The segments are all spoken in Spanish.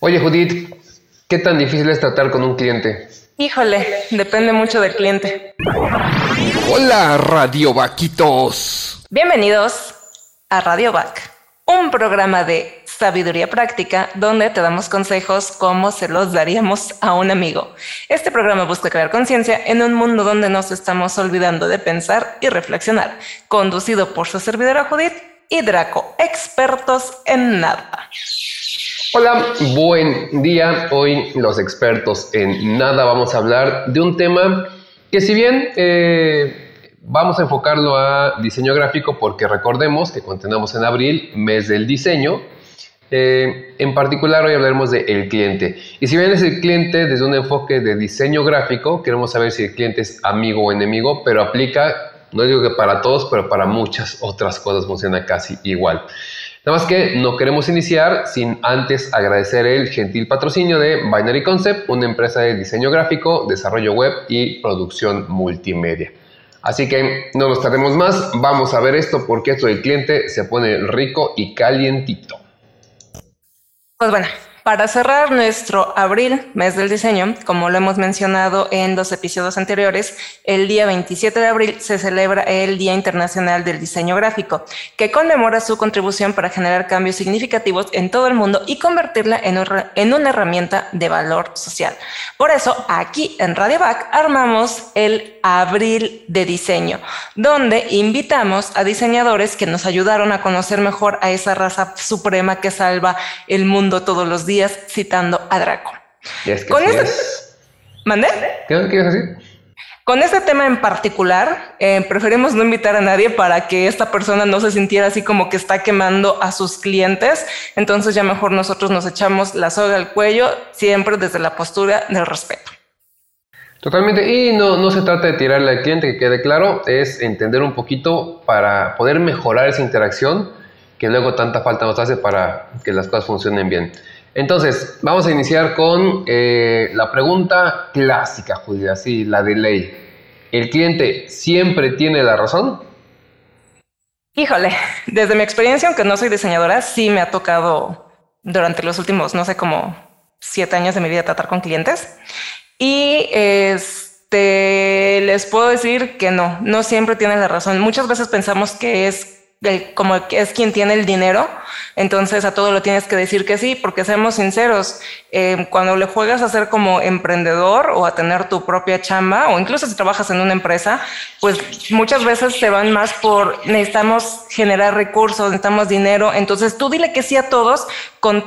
Oye, Judith, ¿qué tan difícil es tratar con un cliente? Híjole, depende mucho del cliente. Hola, Radio Vaquitos. Bienvenidos a Radio Vac, un programa de sabiduría práctica donde te damos consejos como se los daríamos a un amigo. Este programa busca crear conciencia en un mundo donde nos estamos olvidando de pensar y reflexionar, conducido por su servidora Judith y Draco, expertos en nada. Hola, buen día. Hoy los expertos en nada vamos a hablar de un tema que si bien eh, vamos a enfocarlo a diseño gráfico porque recordemos que continuamos en abril, mes del diseño, eh, en particular hoy hablaremos de el cliente. Y si bien es el cliente desde un enfoque de diseño gráfico, queremos saber si el cliente es amigo o enemigo, pero aplica, no digo que para todos, pero para muchas otras cosas funciona casi igual. Nada más que no queremos iniciar sin antes agradecer el gentil patrocinio de Binary Concept, una empresa de diseño gráfico, desarrollo web y producción multimedia. Así que no nos tardemos más, vamos a ver esto porque esto del cliente se pone rico y calientito. Pues bueno, para cerrar nuestro abril, mes del diseño, como lo hemos mencionado en los episodios anteriores, el día 27 de abril se celebra el Día Internacional del Diseño Gráfico, que conmemora su contribución para generar cambios significativos en todo el mundo y convertirla en, una herramienta de valor social. Por eso, aquí en Radio Back armamos el Abril de Diseño, donde invitamos a diseñadores que nos ayudaron a conocer mejor a esa raza suprema que salva el mundo todos los días citando a Draco. Con este... ¿Mandé? ¿Qué quieres decir? Con este tema en particular, eh, preferimos no invitar a nadie para que esta persona no se sintiera así como que está quemando a sus clientes. Entonces ya mejor nosotros nos echamos la soga al cuello, siempre desde la postura del respeto. Totalmente, y no, no se trata de tirarle al cliente, que quede claro, es entender un poquito para poder mejorar esa interacción que luego tanta falta nos hace para que las cosas funcionen bien. Entonces, vamos a iniciar con eh, la pregunta clásica, Julia, sí, la de ley. ¿El cliente siempre tiene la razón? Híjole, desde mi experiencia, aunque no soy diseñadora, sí me ha tocado durante los últimos, no sé, como siete años de mi vida tratar con clientes. Y este, les puedo decir que no, no siempre tienen la razón. Muchas veces pensamos que es como que es quien tiene el dinero, entonces a todo lo tienes que decir que sí, porque seamos sinceros, eh, cuando le juegas a ser como emprendedor o a tener tu propia chamba, o incluso si trabajas en una empresa, pues muchas veces se van más por necesitamos generar recursos, necesitamos dinero, entonces tú dile que sí a todos,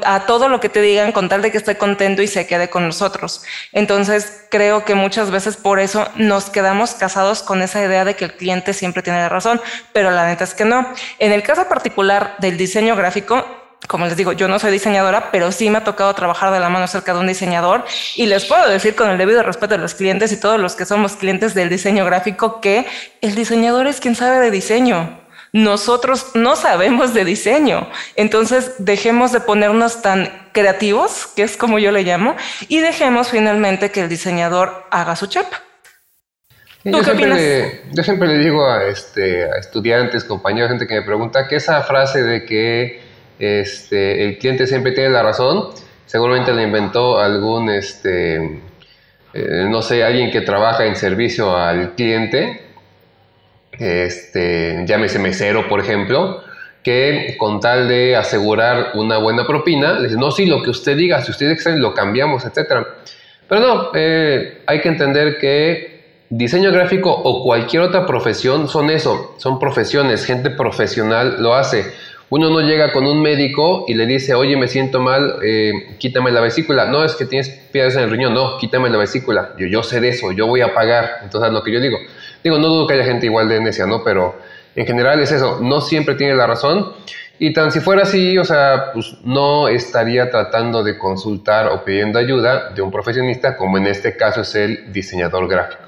a todo lo que te digan, con tal de que esté contento y se quede con nosotros. Entonces creo que muchas veces por eso nos quedamos casados con esa idea de que el cliente siempre tiene la razón, pero la neta es que no. En el caso particular del diseño gráfico, como les digo, yo no soy diseñadora, pero sí me ha tocado trabajar de la mano cerca de un diseñador y les puedo decir con el debido respeto a los clientes y todos los que somos clientes del diseño gráfico que el diseñador es quien sabe de diseño. Nosotros no sabemos de diseño, entonces dejemos de ponernos tan creativos, que es como yo le llamo, y dejemos finalmente que el diseñador haga su chapa yo, siempre le, yo siempre le digo a, este, a estudiantes, compañeros, gente que me pregunta que esa frase de que este, el cliente siempre tiene la razón, seguramente la inventó algún, este, eh, no sé, alguien que trabaja en servicio al cliente, este, llámese mesero, por ejemplo, que con tal de asegurar una buena propina, le dice, no, sí, lo que usted diga, si usted dice, lo cambiamos, etc. Pero no, eh, hay que entender que Diseño gráfico o cualquier otra profesión son eso, son profesiones, gente profesional lo hace. Uno no llega con un médico y le dice, oye, me siento mal, eh, quítame la vesícula. No, es que tienes piedras en el riñón, no, quítame la vesícula. Yo, yo sé de eso, yo voy a pagar. Entonces, lo que yo digo, digo, no dudo que haya gente igual de necia, ¿no? Pero en general es eso, no siempre tiene la razón. Y tan si fuera así, o sea, pues no estaría tratando de consultar o pidiendo ayuda de un profesionista, como en este caso es el diseñador gráfico.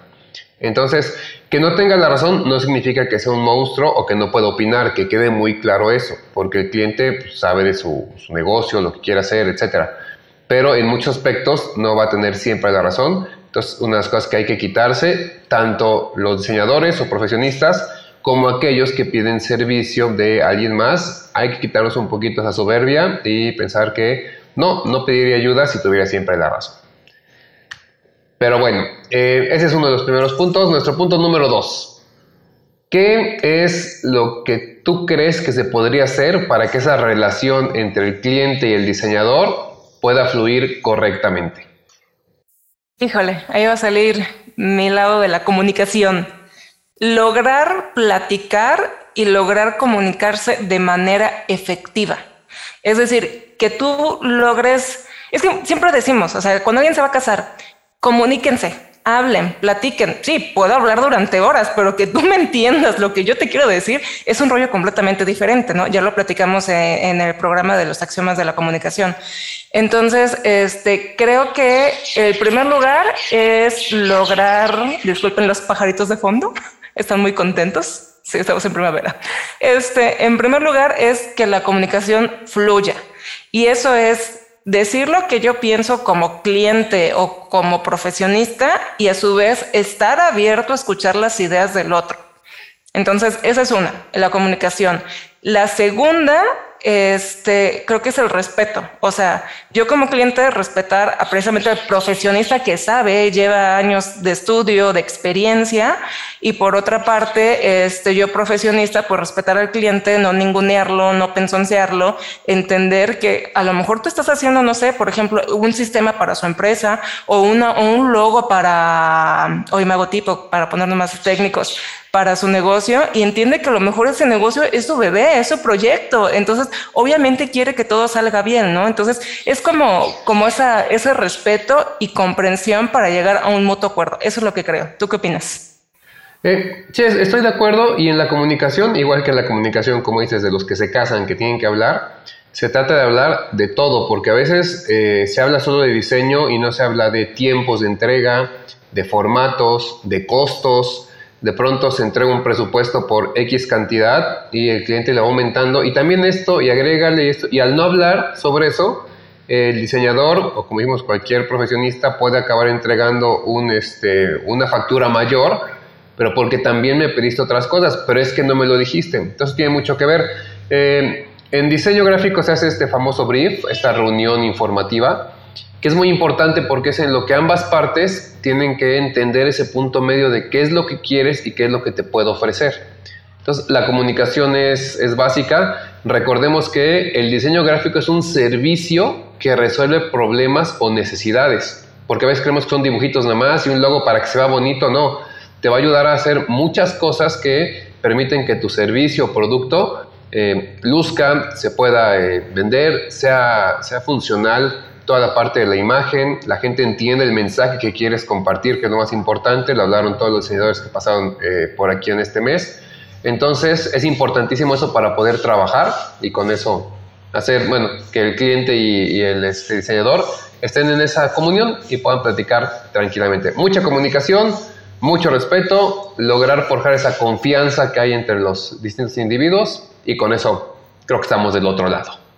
Entonces, que no tenga la razón no significa que sea un monstruo o que no pueda opinar, que quede muy claro eso, porque el cliente pues, sabe de su, negocio, lo que quiere hacer, etc. Pero en muchos aspectos no va a tener siempre la razón. Entonces, una de las cosas que hay que quitarse, tanto los diseñadores o profesionistas como aquellos que piden servicio de alguien más. Hay que quitarnos un poquito esa soberbia y pensar que no, no pediría ayuda si tuviera siempre la razón. Pero bueno, eh, ese es uno de los primeros puntos. Nuestro punto número dos. ¿Qué es lo que tú crees que se podría hacer para que esa relación entre el cliente y el diseñador pueda fluir correctamente? Híjole, ahí va a salir mi lado de la comunicación. Lograr platicar y lograr comunicarse de manera efectiva. Es decir, que tú logres, es que siempre decimos, o sea, cuando alguien se va a casar, comuníquense, hablen, platiquen. Sí, puedo hablar durante horas, pero que tú me entiendas lo que yo te quiero decir es un rollo completamente diferente, ¿no? Ya lo platicamos eh, en el programa de los axiomas de la comunicación. Entonces, este, creo que el primer lugar es lograr, disculpen los pajaritos de fondo, están muy contentos. Sí, estamos en primavera. Este, en primer lugar es que la comunicación fluya. Y eso es decir lo que yo pienso como cliente o como profesionista y a su vez estar abierto a escuchar las ideas del otro. Entonces, esa es una, la comunicación. La segunda este, creo que es el respeto. O sea, yo como cliente respetar a precisamente al profesionista que sabe, lleva años de estudio, de experiencia, y por otra parte, este, yo profesionista, pues respetar al cliente, no ningunearlo, no pensoncearlo, entender que a lo mejor tú estás haciendo, no sé, por ejemplo, un sistema para su empresa o, un logo para, o imagotipo, para ponernos más técnicos, para su negocio y entiende que a lo mejor ese negocio es su bebé, es su proyecto. Entonces, obviamente quiere que todo salga bien, ¿no? Entonces, es como, como esa, ese respeto y comprensión para llegar a un mutuo acuerdo. Eso es lo que creo. ¿Tú qué opinas? Eh, sí, estoy de acuerdo y en la comunicación, igual que en la comunicación, como dices, de los que se casan, que tienen que hablar, se trata de hablar de todo, porque a veces eh, se habla solo de diseño y no se habla de tiempos de entrega, de formatos, de costos, de pronto se entrega un presupuesto por X cantidad y el cliente le va aumentando. Y también esto y agrégale esto y al no hablar sobre eso el diseñador o como dijimos cualquier profesionista puede acabar entregando un, este, una factura mayor pero porque también me pediste otras cosas pero es que no me lo dijiste. Entonces tiene mucho que ver. Eh, en diseño gráfico se hace este famoso brief esta reunión informativa que es muy importante porque es en lo que ambas partes tienen que entender ese punto medio de qué es lo que quieres y qué es lo que te puedo ofrecer. Entonces, la comunicación es, es básica. Recordemos que el diseño gráfico es un servicio que resuelve problemas o necesidades. Porque a veces creemos que son dibujitos nada más y un logo para que se vea bonito. No, te va a ayudar a hacer muchas cosas que permiten que tu servicio o producto eh, luzca, se pueda eh, vender, sea, sea funcional toda la parte de la imagen, la gente entiende el mensaje que quieres compartir, que es lo más importante, lo hablaron todos los diseñadores que pasaron eh, por aquí en este mes. Entonces es importantísimo eso para poder trabajar y con eso hacer, bueno, que el cliente y, el este, diseñador estén en esa comunión y puedan platicar tranquilamente. Mucha comunicación, mucho respeto, lograr forjar esa confianza que hay entre los distintos individuos y con eso creo que estamos del otro lado.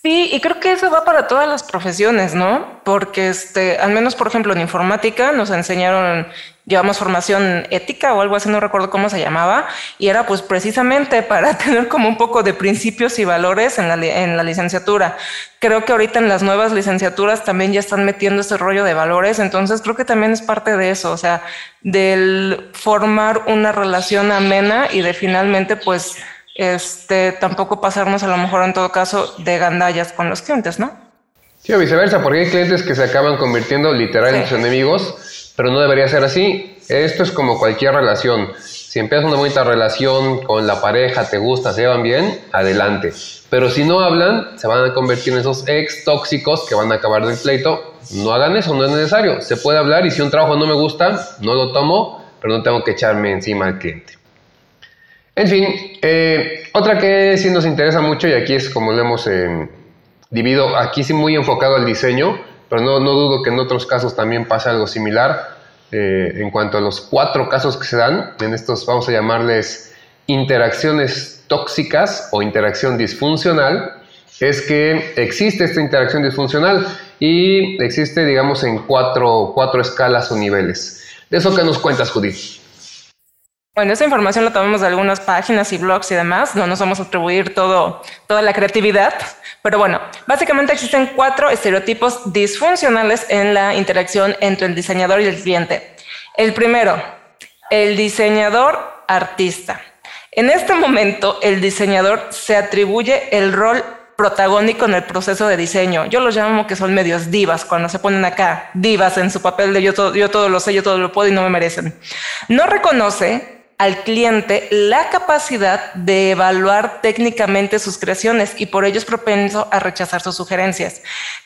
Sí, y creo que eso va para todas las profesiones, ¿no? Porque este, al menos, por ejemplo, en informática nos enseñaron, llevamos formación ética o algo así, no recuerdo cómo se llamaba, y era pues precisamente para tener como un poco de principios y valores en la, en la licenciatura. Creo que ahorita en las nuevas licenciaturas también ya están metiendo ese rollo de valores, entonces creo que también es parte de eso, o sea, del formar una relación amena y de finalmente pues este, tampoco pasarnos a lo mejor en todo caso de gandallas con los clientes, ¿no? Sí, o viceversa, porque hay clientes que se acaban convirtiendo literalmente en sus enemigos, pero no debería ser así. Esto es como cualquier relación. Si empiezas una bonita relación con la pareja, te gusta, se llevan bien, adelante. Pero si no hablan, se van a convertir en esos ex tóxicos que van a acabar del pleito. No hagan eso, no es necesario. Se puede hablar y si un trabajo no me gusta, no lo tomo, pero no tengo que echarme encima al cliente. En fin, eh, otra que sí nos interesa mucho y aquí es como lo hemos eh, dividido, aquí sí muy enfocado al diseño, pero no, no dudo que en otros casos también pase algo similar. Eh, en cuanto a los cuatro casos que se dan, en estos vamos a llamarles interacciones tóxicas o interacción disfuncional, es que existe esta interacción disfuncional y existe, digamos, en cuatro, cuatro escalas o niveles. De eso que nos cuentas, Judith. Bueno, esa información la tomamos de algunas páginas y blogs y demás. No nos vamos a atribuir todo, toda la creatividad. Pero bueno, básicamente existen cuatro estereotipos disfuncionales en la interacción entre el diseñador y el cliente. El primero, el diseñador artista. En este momento, el diseñador se atribuye el rol protagónico en el proceso de diseño. Yo los llamo que son medios divas, cuando se ponen acá, divas en su papel de yo todo, yo todo lo sé, yo todo lo puedo y no me merecen. No reconoce al cliente la capacidad de evaluar técnicamente sus creaciones y por ello es propenso a rechazar sus sugerencias.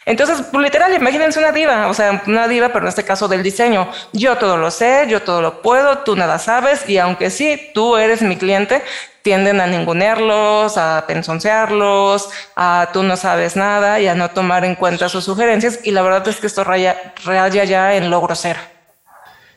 Entonces, literal, imagínense una diva, o sea, una diva, pero en este caso del diseño. Yo todo lo sé, yo todo lo puedo, tú nada sabes y aunque sí, tú eres mi cliente, tienden a ningunearlos, a pensoncearlos, a tú no sabes nada y a no tomar en cuenta sus sugerencias y la verdad es que esto raya, raya ya en logro cero.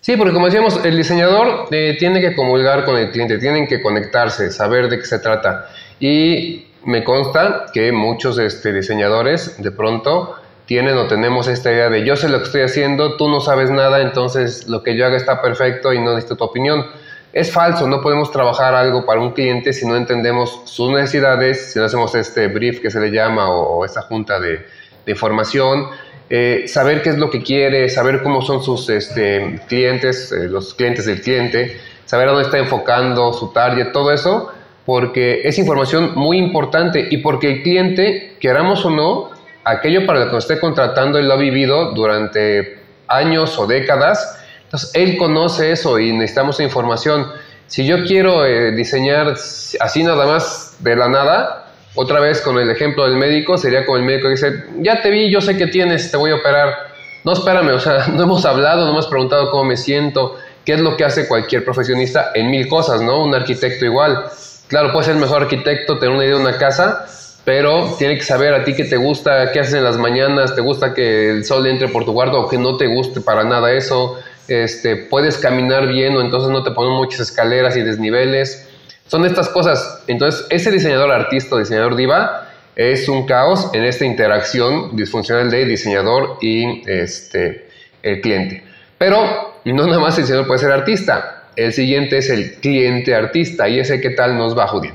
Sí, porque como decíamos, el diseñador eh, tiene que comulgar con el cliente, tienen que conectarse, saber de qué se trata. Y me consta que muchos este, diseñadores de pronto tienen o tenemos esta idea de yo sé lo que estoy haciendo, tú no sabes nada, entonces lo que yo haga está perfecto y no necesito tu opinión. Es falso, no podemos trabajar algo para un cliente si no entendemos sus necesidades, si no hacemos este brief que se le llama o, esta junta de, de información, eh, saber qué es lo que quiere, saber cómo son sus este, clientes, eh, los clientes del cliente, saber a dónde está enfocando su target, todo eso, porque es información muy importante y porque el cliente, queramos o no, aquello para lo que nos esté contratando, él lo ha vivido durante años o décadas, entonces él conoce eso y necesitamos información. Si yo quiero eh, diseñar así nada más de la nada, otra vez con el ejemplo del médico, sería como el médico que dice, ya te vi, yo sé que tienes, te voy a operar. No, espérame, o sea, no hemos hablado, no me preguntado cómo me siento, qué es lo que hace cualquier profesionista en mil cosas, ¿no? Un arquitecto igual. Claro, puede ser el mejor arquitecto, tener una idea de una casa, pero tiene que saber a ti qué te gusta, qué haces en las mañanas, te gusta que el sol entre por tu cuarto o que no te guste para nada eso. Este, puedes caminar bien o entonces no te ponen muchas escaleras y desniveles. Son estas cosas. Entonces, ese diseñador artista o diseñador diva es un caos en esta interacción disfuncional de diseñador y este, el cliente. Pero no nada más el diseñador puede ser artista. El siguiente es el cliente artista y ese qué tal nos va, Judy.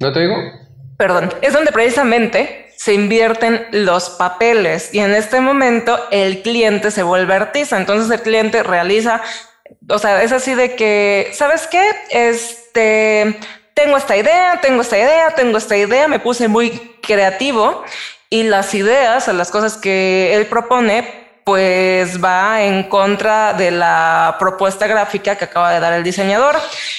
¿No te digo? Perdón, es donde precisamente se invierten los papeles y en este momento el cliente se vuelve artista. Entonces el cliente realiza o sea, es así de que, ¿sabes qué? Este, tengo esta idea, tengo esta idea, tengo esta idea, me puse muy creativo y las ideas, las cosas que él propone, pues va en contra de la propuesta gráfica que acaba de dar el diseñador.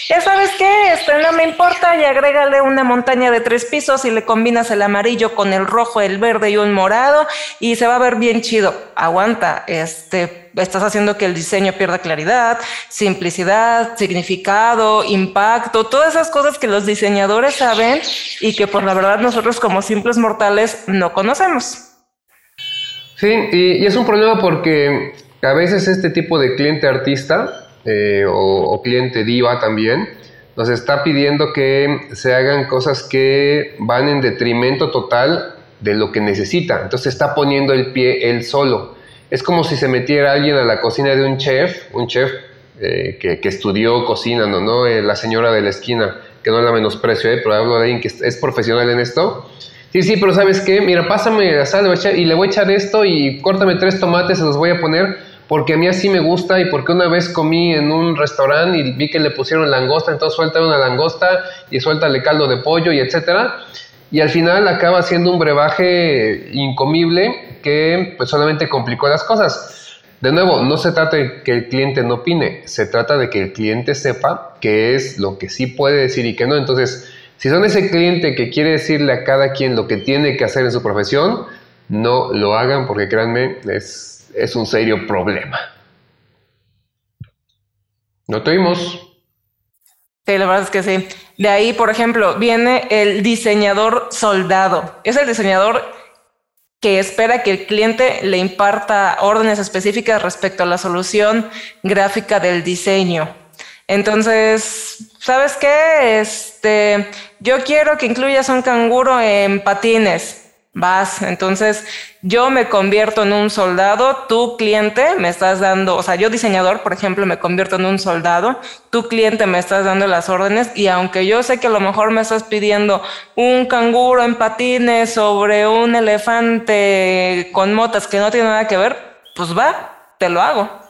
Ya sabes qué, este no me importa y agrégale una montaña de tres pisos y le combinas el amarillo con el rojo, el verde y un morado y se va a ver bien chido. Aguanta, este, estás haciendo que el diseño pierda claridad, simplicidad, significado, impacto, todas esas cosas que los diseñadores saben y que por la verdad nosotros como simples mortales no conocemos. Sí, y, es un problema porque a veces este tipo de cliente artista eh, o, cliente diva también nos está pidiendo que se hagan cosas que van en detrimento total de lo que necesita. Entonces está poniendo el pie él solo. Es como si se metiera alguien a la cocina de un chef, un chef eh, que, estudió cocina, ¿no? Eh, la señora de la esquina, que no la menosprecio, pero hablo de alguien que es profesional en esto Sí, sí, pero ¿sabes qué? Mira, pásame la sal y le voy a echar esto y córtame tres tomates, se los voy a poner porque a mí así me gusta y porque una vez comí en un restaurante y vi que le pusieron langosta, entonces suelta una langosta y suéltale caldo de pollo y etcétera. Y al final acaba siendo un brebaje incomible que pues solamente complicó las cosas. De nuevo, no se trata de que el cliente no opine, se trata de que el cliente sepa qué es lo que sí puede decir y qué no. Entonces, si son ese cliente que quiere decirle a cada quien lo que tiene que hacer en su profesión, no lo hagan porque créanme, es, es un serio problema. ¿No tuvimos? Sí, la verdad es que sí. De ahí, por ejemplo, viene el diseñador soldado. Es el diseñador que espera que el cliente le imparta órdenes específicas respecto a la solución gráfica del diseño. Entonces, ¿sabes qué? Este, yo quiero que incluyas un canguro en patines. vas. Entonces, yo me convierto en un soldado, tu cliente me estás dando, o sea, yo diseñador, por ejemplo, me convierto en un soldado, tu cliente me estás dando las órdenes y aunque yo sé que a lo mejor me estás pidiendo un canguro en patines sobre un elefante con motas que no tiene nada que ver, pues va, te lo hago.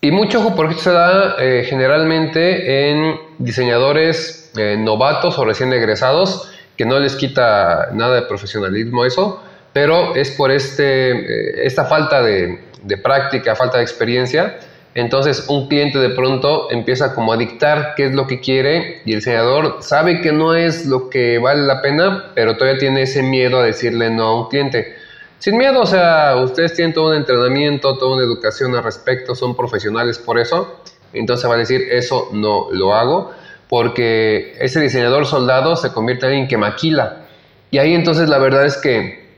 Y mucho ojo porque se da eh, generalmente en diseñadores eh, novatos o recién egresados que no les quita nada de profesionalismo eso, pero es por este, eh, esta falta de, práctica, falta de experiencia. Entonces un cliente de pronto empieza como a dictar qué es lo que quiere y el diseñador sabe que no es lo que vale la pena, pero todavía tiene ese miedo a decirle no a un cliente. Sin miedo, o sea, ustedes tienen todo un entrenamiento, toda una educación al respecto, son profesionales por eso, entonces va a decir eso no lo hago porque ese diseñador soldado se convierte en alguien que maquila. Y ahí entonces la verdad es que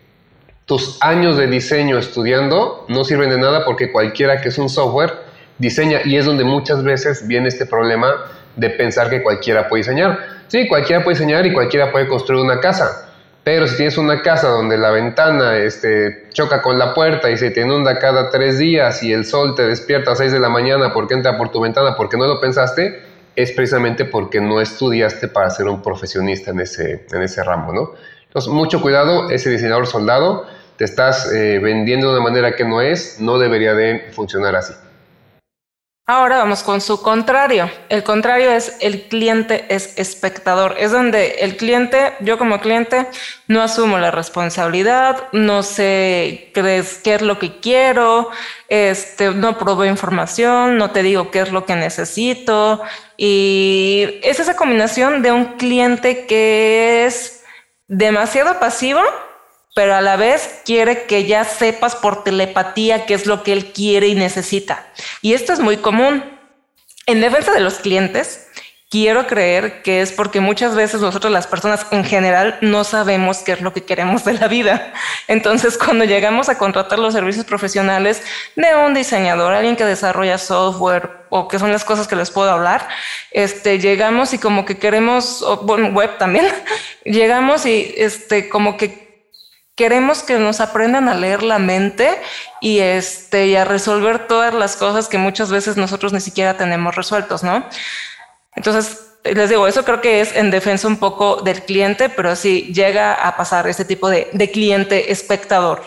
tus años de diseño estudiando no sirven de nada porque cualquiera que es un software diseña y es donde muchas veces viene este problema de pensar que cualquiera puede diseñar. Sí, cualquiera puede diseñar y cualquiera puede construir una casa. Pero si tienes una casa donde la ventana este, choca con la puerta y se te inunda cada tres días y el sol te despierta a 6 de la mañana porque entra por tu ventana porque no lo pensaste, es precisamente porque no estudiaste para ser un profesionista en ese, en ese ramo, ¿no? Entonces, mucho cuidado, ese diseñador soldado, te estás eh, vendiendo de una manera que no es, no debería de funcionar así. Ahora vamos con su contrario. El contrario es el cliente es espectador. Es donde el cliente, yo como cliente, no asumo la responsabilidad, no sé qué es, lo que quiero, este, no proveo información, no te digo qué es lo que necesito. Y es esa combinación de un cliente que es demasiado pasivo pero a la vez quiere que ya sepas por telepatía qué es lo que él quiere y necesita. Y esto es muy común. En defensa de los clientes, quiero creer que es porque muchas veces nosotros las personas en general no sabemos qué es lo que queremos de la vida. Entonces, cuando llegamos a contratar los servicios profesionales de un diseñador, alguien que desarrolla software o que son las cosas que les puedo hablar, este, llegamos y como que queremos, web también, llegamos y este, como que queremos que nos aprendan a leer la mente y, este, a resolver todas las cosas que muchas veces nosotros ni siquiera tenemos resueltos, ¿no? Entonces, les digo, eso creo que es en defensa un poco del cliente, pero sí llega a pasar este tipo de, cliente espectador.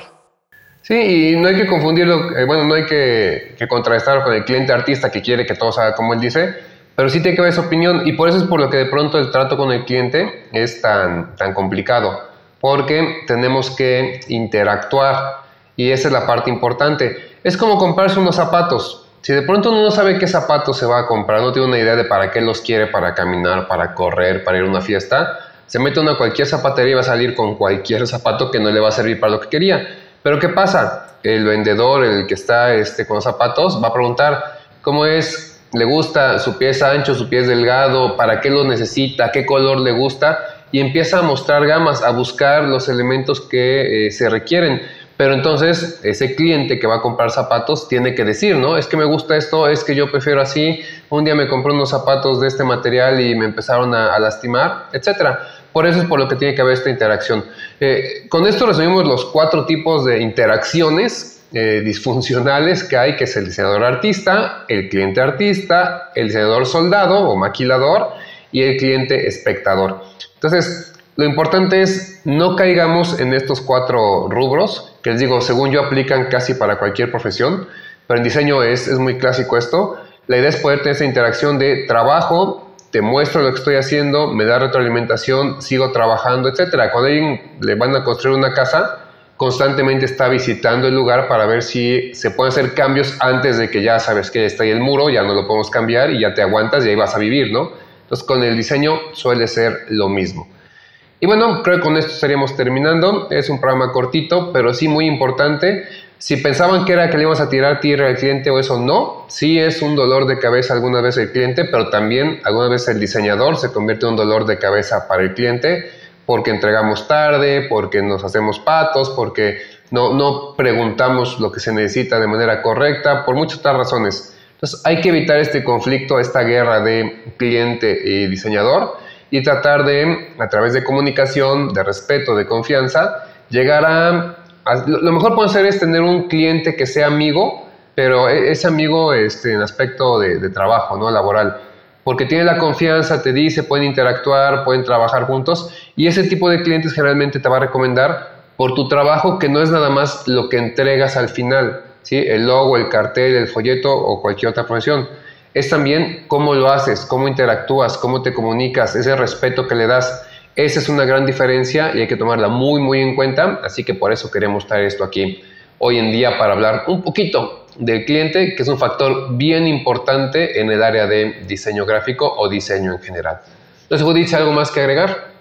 Sí, y no hay que confundirlo, eh, bueno, no hay que, que contrastar con el cliente artista que quiere que todo salga como él dice, pero sí tiene que ver su opinión y por eso es por lo que de pronto el trato con el cliente es tan, tan complicado porque tenemos que interactuar y esa es la parte importante. Es como comprarse unos zapatos. Si de pronto uno no sabe qué zapatos se va a comprar, no tiene una idea de para qué los quiere, para caminar, para correr, para ir a una fiesta, se mete a cualquier zapatería y va a salir con cualquier zapato que no le va a servir para lo que quería. Pero ¿qué pasa? El vendedor, el que está este, con los zapatos, va a preguntar cómo es, le gusta su pie es ancho, su pie es delgado, para qué lo necesita, qué color le gusta y empieza a mostrar gamas, a buscar los elementos que eh, se requieren. Pero entonces ese cliente que va a comprar zapatos tiene que decir, ¿no? Es que me gusta esto, es que yo prefiero así, un día me compré unos zapatos de este material y me empezaron a, lastimar, etc. Por eso es por lo que tiene que haber esta interacción. Eh, con esto resumimos los cuatro tipos de interacciones eh, disfuncionales que hay, que el diseñador artista, el cliente artista, el diseñador soldado o maquilador y el cliente espectador. Entonces, lo importante es no caigamos en estos cuatro rubros, que les digo, según yo aplican casi para cualquier profesión, pero en diseño es, es muy clásico esto. La idea es poder tener esa interacción de trabajo, te muestro lo que estoy haciendo, me da retroalimentación, sigo trabajando, etc. Cuando alguien le van a construir una casa, constantemente está visitando el lugar para ver si se pueden hacer cambios antes de que ya sabes que está ahí el muro, ya no lo podemos cambiar y ya te aguantas y ahí vas a vivir, ¿no? Entonces con el diseño suele ser lo mismo. Y bueno, creo que con esto estaríamos terminando. Es un programa cortito, pero sí muy importante. Si pensaban que era que le íbamos a tirar tierra al cliente o eso no, sí es un dolor de cabeza alguna vez el cliente, pero también alguna vez el diseñador se convierte en un dolor de cabeza para el cliente porque entregamos tarde, porque nos hacemos patos, porque no, no preguntamos lo que se necesita de manera correcta, por muchas otras razones. Entonces hay que evitar este conflicto, esta guerra de cliente y diseñador y tratar de, a través de comunicación, de respeto, de confianza, llegar a, lo mejor puede ser es tener un cliente que sea amigo, pero e, es amigo este, en aspecto de, de trabajo, ¿no? Laboral porque tiene la confianza, te dice, pueden interactuar, pueden trabajar juntos y ese tipo de clientes generalmente te va a recomendar por tu trabajo que no es nada más lo que entregas al final, ¿sí? el logo, el cartel, el folleto o cualquier otra profesión. Es también cómo lo haces, cómo interactúas, cómo te comunicas, ese respeto que le das. Esa es una gran diferencia y hay que tomarla muy, muy en cuenta. Así que por eso queremos traer esto aquí hoy en día para hablar un poquito del cliente, que es un factor bien importante en el área de diseño gráfico o diseño en general. Entonces, Judith, ¿algo más que agregar?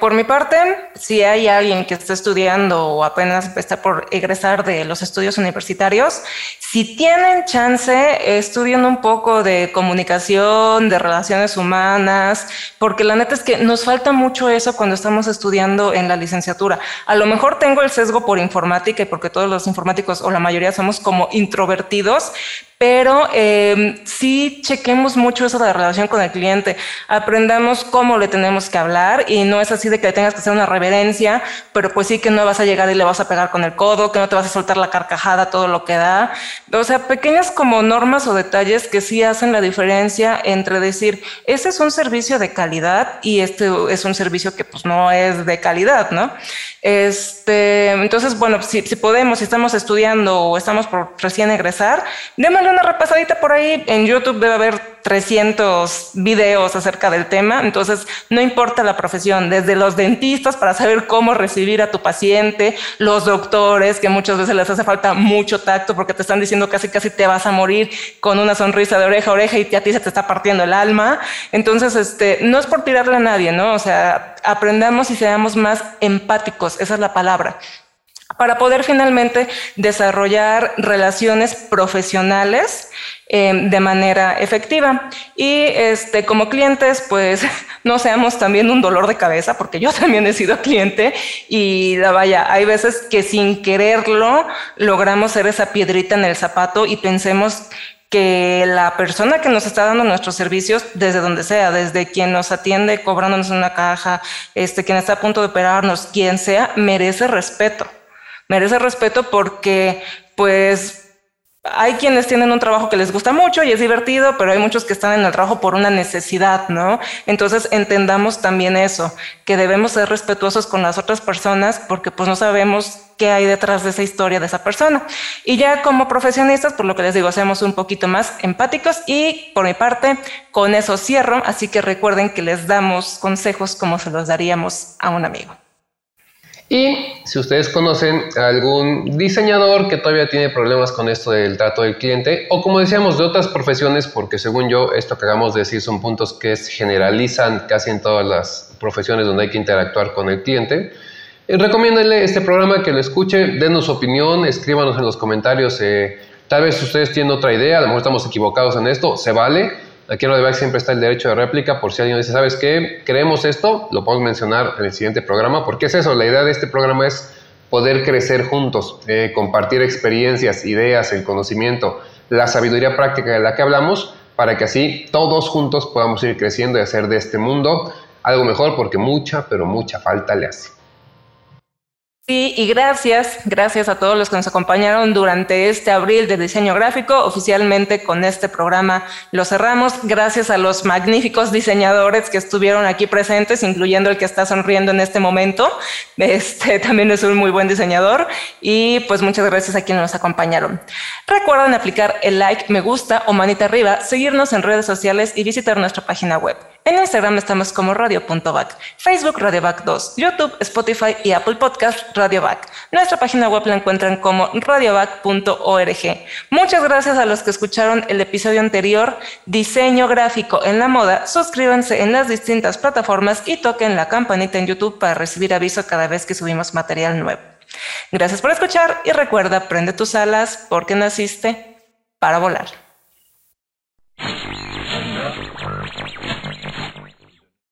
Por mi parte, si hay alguien que está estudiando o apenas está por egresar de los estudios universitarios, si tienen chance, estudien un poco de comunicación, de relaciones humanas, porque la neta es que nos falta mucho eso cuando estamos estudiando en la licenciatura. A lo mejor tengo el sesgo por informática y porque todos los informáticos o la mayoría somos como introvertidos, pero eh, sí chequemos mucho eso de la relación con el cliente, aprendamos cómo le tenemos que hablar y no es así de que le tengas que hacer una reverencia, pero pues sí que no vas a llegar y le vas a pegar con el codo, que no te vas a soltar la carcajada, todo lo que da. O sea, pequeñas como normas o detalles que sí hacen la diferencia entre decir, ese es un servicio de calidad y este es un servicio que pues no es de calidad, ¿no? Este, entonces, bueno, si, si podemos, si estamos estudiando o estamos por recién egresar, démosle una repasadita por ahí. En YouTube debe haber 300 videos acerca del tema, entonces no importa la profesión, desde los dentistas para saber cómo recibir a tu paciente, los doctores, que muchas veces les hace falta mucho tacto porque te están diciendo casi casi te vas a morir con una sonrisa de oreja a oreja y a ti se te está partiendo el alma. Entonces, este, no es por tirarle a nadie, ¿no? O sea, aprendamos y seamos más empáticos, esa es la palabra para poder finalmente desarrollar relaciones profesionales eh, de manera efectiva. Y este, como clientes, pues no seamos también un dolor de cabeza, porque yo también he sido cliente y la vaya, hay veces que sin quererlo logramos ser esa piedrita en el zapato y pensemos que la persona que nos está dando nuestros servicios, desde donde sea, desde quien nos atiende cobrándonos una caja, este, quien está a punto de operarnos, quien sea, merece respeto. Merece respeto porque, pues, hay quienes tienen un trabajo que les gusta mucho y es divertido, pero hay muchos que están en el trabajo por una necesidad, ¿no? Entonces entendamos también eso, que debemos ser respetuosos con las otras personas porque pues no sabemos qué hay detrás de esa historia de esa persona. Y ya como profesionistas, por lo que les digo, seamos un poquito más empáticos y por mi parte, con eso cierro, así que recuerden que les damos consejos como se los daríamos a un amigo. Y si ustedes conocen a algún diseñador que todavía tiene problemas con esto del trato del cliente, o como decíamos, de otras profesiones, porque según yo, esto que acabamos de decir son puntos que generalizan casi en todas las profesiones donde hay que interactuar con el cliente, eh, recomiéndenle este programa que lo escuche, denos su opinión, escríbanos en los comentarios. Eh, tal vez ustedes tienen otra idea, a lo mejor estamos equivocados en esto, se vale Aquí en Radio siempre está el derecho de réplica por si alguien dice, ¿sabes qué? Creemos esto, lo podemos mencionar en el siguiente programa, porque es eso, la idea de este programa es poder crecer juntos, eh, compartir experiencias, ideas, el conocimiento, la sabiduría práctica de la que hablamos, para que así todos juntos podamos ir creciendo y hacer de este mundo algo mejor, porque mucha, pero mucha falta le hace. Sí, y gracias, gracias a todos los que nos acompañaron durante este abril de diseño gráfico. Oficialmente con este programa lo cerramos. Gracias a los magníficos diseñadores que estuvieron aquí presentes, incluyendo el que está sonriendo en este momento. Este también es un muy buen diseñador. Y pues muchas gracias a quienes nos acompañaron. Recuerden aplicar el like, me gusta o manita arriba, seguirnos en redes sociales y visitar nuestra página web. En Instagram estamos como radio.back, Facebook RadioBack 2, YouTube, Spotify y Apple Podcast RadioBack. Nuestra página web la encuentran como radioback.org. Muchas gracias a los que escucharon el episodio anterior, Diseño Gráfico en la Moda. Suscríbanse en las distintas plataformas y toquen la campanita en YouTube para recibir aviso cada vez que subimos material nuevo. Gracias por escuchar y recuerda, prende tus alas porque naciste para volar.